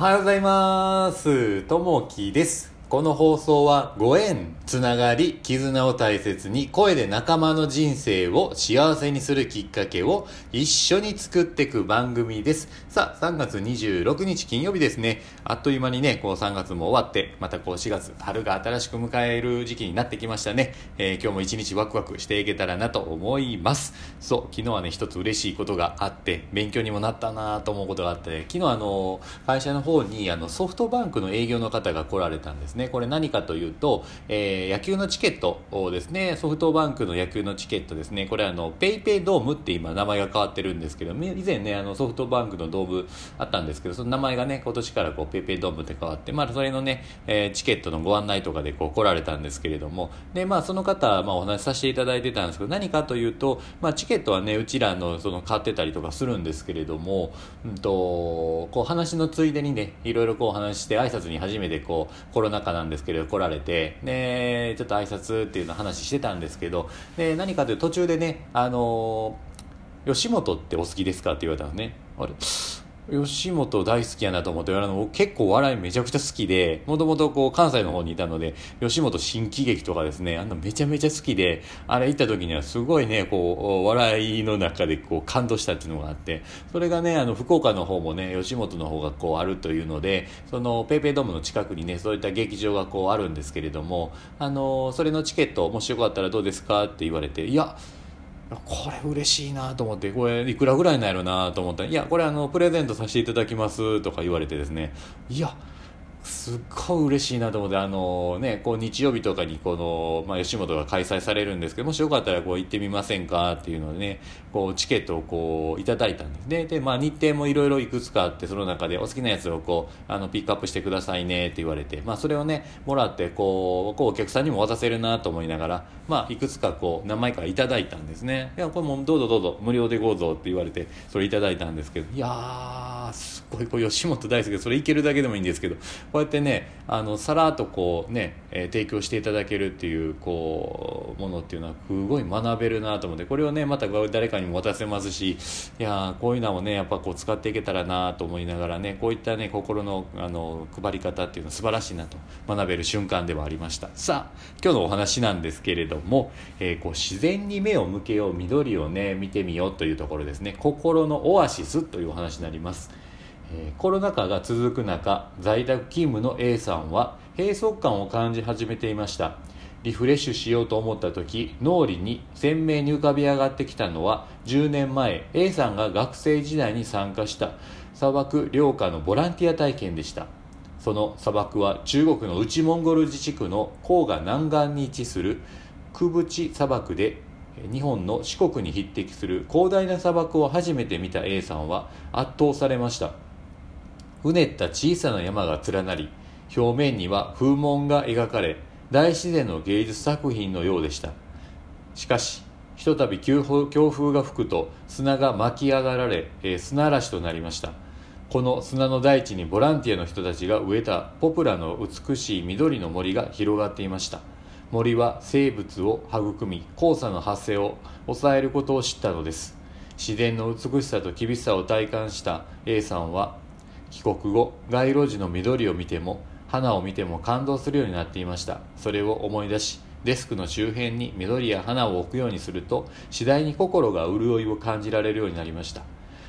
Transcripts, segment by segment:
おはようございます。ともきです。この放送はご縁、つながり、絆を大切に声で仲間の人生を幸せにするきっかけを一緒に作っていく番組です。さあ、3月26日金曜日ですね。あっという間にね、こう3月も終わって、またこう4月、春が新しく迎える時期になってきましたね。えー今日も一日ワクワクしていけたらなと思います。そう、昨日はね、一つ嬉しいことがあって、勉強にもなったなと思うことがあって、昨日あの、会社の方にあのソフトバンクの営業の方が来られたんですね。ねこれ何かというと、えー野球のチケットをですね、ソフトバンクの野球のチケットですね、これあの、ペイペイドームって今名前が変わってるんですけど、以前ね、あのソフトバンクのドームあったんですけど、その名前がね、今年からこう、ペイペイドームって変わって、まあそれのね、えーチケットのご案内とかでこう来られたんですけれども、で、まあその方、まあお話しさせていただいてたんですけど、何かというと、まあチケットはね、うちらのその買ってたりとかするんですけれども、うんと、こう話のついでにね、いろいろこう話しして挨拶に初めてこう、コロナ禍なんですけど来られて、で、ちょっと挨拶っていうの話してたんですけど、で、何かというと途中でね、あの吉本ってお好きですか？って言われたんですね。あれ？吉本大好きやなと思って言われるの結構笑いめちゃくちゃ好きでもともとこう関西の方にいたので吉本新喜劇とかですねあんなめちゃめちゃ好きであれ行った時にはすごいねこう笑いの中でこう感動したっていうのがあってそれがねあの福岡の方もね吉本の方がこうあるというのでそのペイペイドームの近くにねそういった劇場がこうあるんですけれどもあのそれのチケットもしよかったらどうですかって言われていやこれ嬉しいなと思ってこれいくらぐらいなんやろなと思ったら「いやこれあのプレゼントさせていただきます」とか言われてですね。いやすっごい嬉しいなと思ってあのねこう日曜日とかにこの、まあ、吉本が開催されるんですけどもしよかったらこう行ってみませんかっていうのでねこうチケットをこういただいたんですね。で、まあ、日程もいろいろいくつかあってその中でお好きなやつをこうあのピックアップしてくださいねって言われて、まあ、それをねもらってこうこうお客さんにも渡せるなと思いながら、まあ、いくつかこう何枚かいただいたんですね。いやこれもどうぞどうぞ無料でどうぞって言われてそれいただいたんですけどいやーすごいこう吉本大好きでそれいけるだけでもいいんですけどこうやってねあのさらっとこうね、え提供していただけるっていうこうものっていうのはすごい学べるなと思ってこれをねまた誰かにも渡せますしいやこういうのもねやっぱこう使っていけたらなと思いながらねこういったね心のあの配り方っていうのは素晴らしいなと学べる瞬間ではありました。さあ今日のお話なんですけれども、えーこう自然に目を向けよう緑をね見てみようというところですね。心のオアシスというお話になります。コロナ禍が続く中在宅勤務の A さんは閉塞感を感じ始めていました。リフレッシュしようと思った時脳裏に鮮明に浮かび上がってきたのは10年前 A さんが学生時代に参加した砂漠領下のボランティア体験でした。その砂漠は中国の内モンゴル自治区の黄河南岸に位置するクブチ砂漠で日本の四国に匹敵する広大な砂漠を初めて見た A さんは圧倒されました。うねった小さな山が連なり表面には風紋が描かれ大自然の芸術作品のようでした。しかしひとたび強風が吹くと砂が巻き上がられ、えー砂嵐となりました。この砂の大地にボランティアの人たちが植えたポプラの美しい緑の森が広がっていました。森は生物を育み黄砂の発生を抑えることを知ったのです。自然の美しさと厳しさを体感した A さんは帰国後街路樹の緑を見ても花を見ても感動するようになっていました。それを思い出しデスクの周辺に緑や花を置くようにすると次第に心が潤いを感じられるようになりました。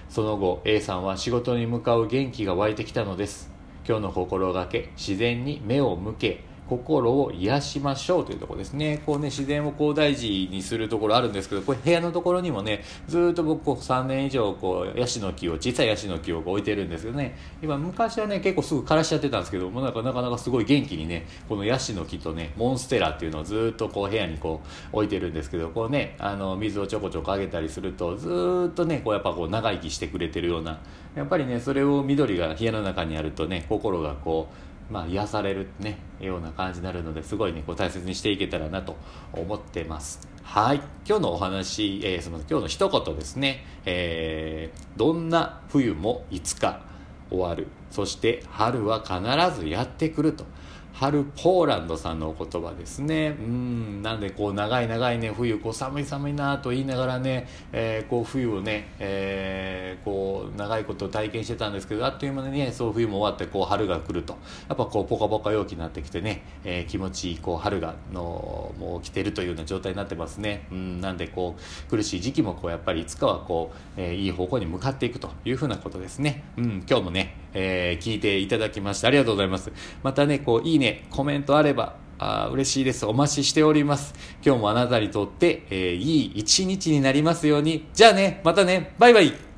その後 A さんは仕事に向かう元気が湧いてきたのです。今日の心がけ自然に目を向け心を癒しましょうというとこですね。こうね、自然をこう大事にするところあるんですけど、これ部屋のところにもね、ずっと僕こう3年以上こう、ヤシの木を、小さいヤシの木を置いてるんですけどね、今昔はね、結構すぐ枯らしちゃってたんですけど、もうなんかなかなかすごい元気にね、このヤシの木とね、モンステラっていうのをずっとこう部屋にこう置いてるんですけど、こうね、あの、水をちょこちょこあげたりすると、ずっとね、こうやっぱこう長生きしてくれてるような、やっぱりね、それを緑が部屋の中にあるとね、心がこう、まあ、癒されるねような感じになるのですごいねこう大切にしていけたらなと思ってます。はい。今日のお話、えー、すみません今日の一言ですね、えーどんな冬もいつか終わる。そして春は必ずやってくると。春ポーランドさんのお言葉ですね。うんなんでこう長い長いね冬こう寒い寒いなと言いながらね、えー、こう冬をね、えー、こう長いこと体験してたんですけどあっという間にねそう冬も終わってこう春が来ると。やっぱこうポカポカ陽気になってきてね、えー、気持ちいいこう春がのもう来てるというような状態になってますね。うんなんでこう苦しい時期もこうやっぱりいつかはこう、えー、いい方向に向かっていくというふうなことですね。うん今日もね、えー、聞いていただきましてありがとうございますまたねこういいねコメントあればあ嬉しいです。お待ちしております。今日もあなたにとって、えー、いい一日になりますように。じゃあね、またね、バイバイ